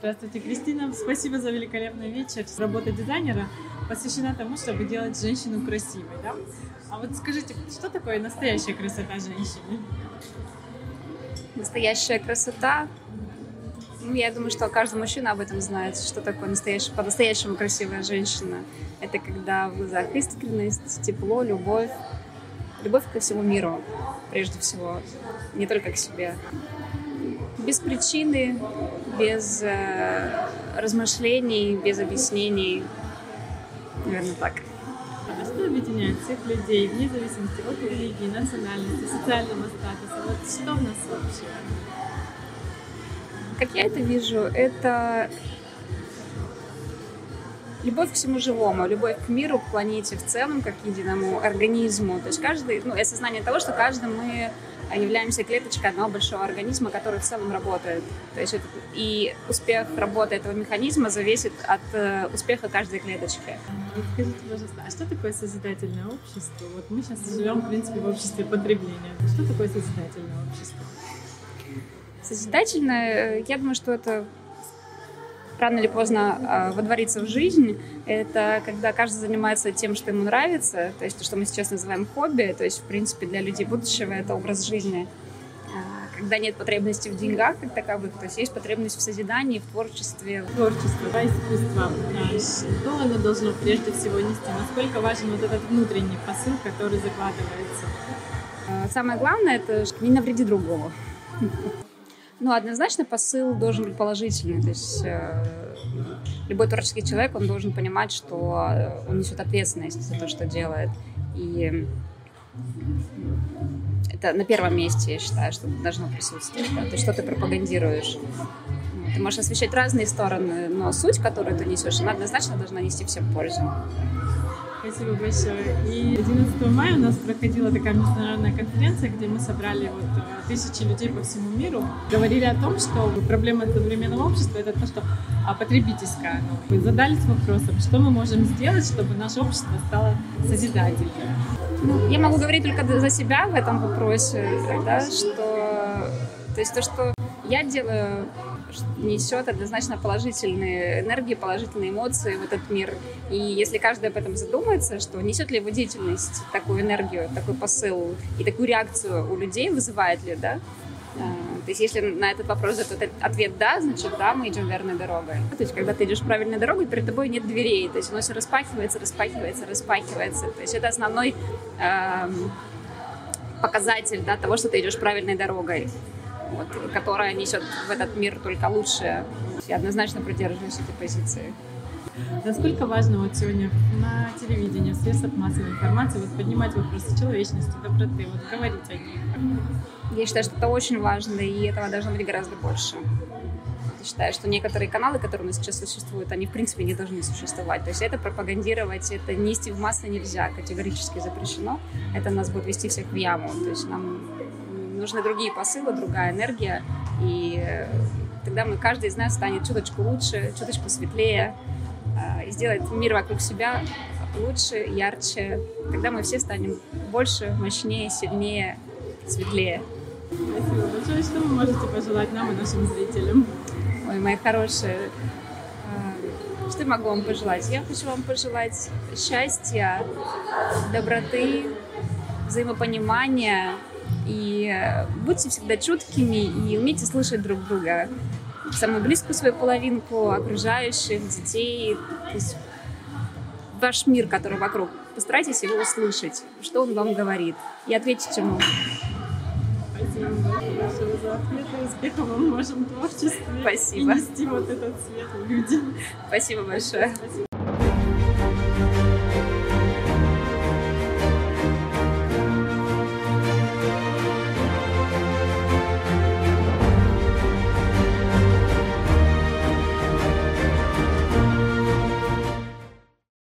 Здравствуйте, Кристина. Спасибо за великолепный вечер. Работа дизайнера посвящена тому, чтобы делать женщину красивой. Да? А вот скажите, что такое настоящая красота женщины? Настоящая красота. Ну, я думаю, что каждый мужчина об этом знает, что такое настоящая, по-настоящему красивая женщина. Это когда в глазах искренность, тепло, любовь. Любовь ко всему миру, прежде всего, не только к себе. Без причины, без э, размышлений, без объяснений. Наверное, так. А что объединяет всех людей, вне зависимости от религии, национальности, социального статуса? Вот что в нас общее? Как я это вижу, это любовь к всему живому, любовь к миру, к планете в целом, как к единому организму. То есть каждый, ну, осознание того, что каждый мы являемся клеточкой одного большого организма, который в целом работает. То есть это, и успех работы этого механизма зависит от э, успеха каждой клеточки. Вот скажите, пожалуйста, а что такое созидательное общество? Вот мы сейчас живем, в принципе, в обществе потребления. Что такое созидательное общество? Созидательное, я думаю, что это рано или поздно э, водворится в жизнь. Это когда каждый занимается тем, что ему нравится, то есть то, что мы сейчас называем хобби, то есть, в принципе, для людей будущего это образ жизни. Э, когда нет потребности в деньгах как таковых, то есть есть потребность в созидании, в творчестве. Творчество, да, искусство. Что оно должно прежде всего нести? Насколько важен вот этот внутренний посыл, который закладывается? Самое главное — это не навреди другому. Ну, однозначно посыл должен быть положительный. То есть э, любой творческий человек, он должен понимать, что э, он несет ответственность за то, что делает. И это на первом месте, я считаю, что должно присутствовать. Да? То есть что ты пропагандируешь. Ты можешь освещать разные стороны, но суть, которую ты несешь, она однозначно должна нести всем пользу. Спасибо большое. И 11 мая у нас проходила такая международная конференция, где мы собрали вот э, тысячи людей по всему миру. Говорили о том, что проблема современного общества — это то, что а, потребительское. Мы задались вопросом, что мы можем сделать, чтобы наше общество стало созидательным. Ну, я могу говорить только за себя в этом вопросе, да, что то есть то, что я делаю несет однозначно положительные энергии, положительные эмоции в этот мир. И если каждый об этом задумается, что несет ли его деятельность такую энергию, такой посыл и такую реакцию у людей, вызывает ли, да, а, то есть, если на этот вопрос этот ответ «да», значит, да, мы идем верной дорогой. То есть, когда ты идешь правильной дорогой, перед тобой нет дверей. То есть, оно все распахивается, распахивается, распахивается. То есть, это основной э, показатель да, того, что ты идешь правильной дорогой вот, которая несет в этот мир только лучшее. Я однозначно придерживаюсь этой позиции. Насколько важно вот сегодня на телевидении, в средствах массовой информации вот поднимать вопросы человечности, доброты, вот говорить о них? Я считаю, что это очень важно, и этого должно быть гораздо больше. Я считаю, что некоторые каналы, которые у нас сейчас существуют, они в принципе не должны существовать. То есть это пропагандировать, это нести в массы нельзя, категорически запрещено. Это нас будет вести всех в яму. То есть нам нужны другие посылы, другая энергия, и тогда мы, каждый из нас станет чуточку лучше, чуточку светлее, а, и сделает мир вокруг себя лучше, ярче. Тогда мы все станем больше, мощнее, сильнее, светлее. Спасибо большое. Что вы можете пожелать нам и нашим зрителям? Ой, мои хорошие, а, что я могу вам пожелать? Я хочу вам пожелать счастья, доброты, взаимопонимания, и э, будьте всегда чуткими и умейте слышать друг друга. Самую близкую свою половинку, окружающих, детей. То есть ваш мир, который вокруг. Постарайтесь его услышать, что он вам говорит, и ответить ему. Спасибо большое за ответы. Успехов вам в вашем творчестве. Спасибо. И нести вот этот свет людям. Спасибо большое. Спасибо.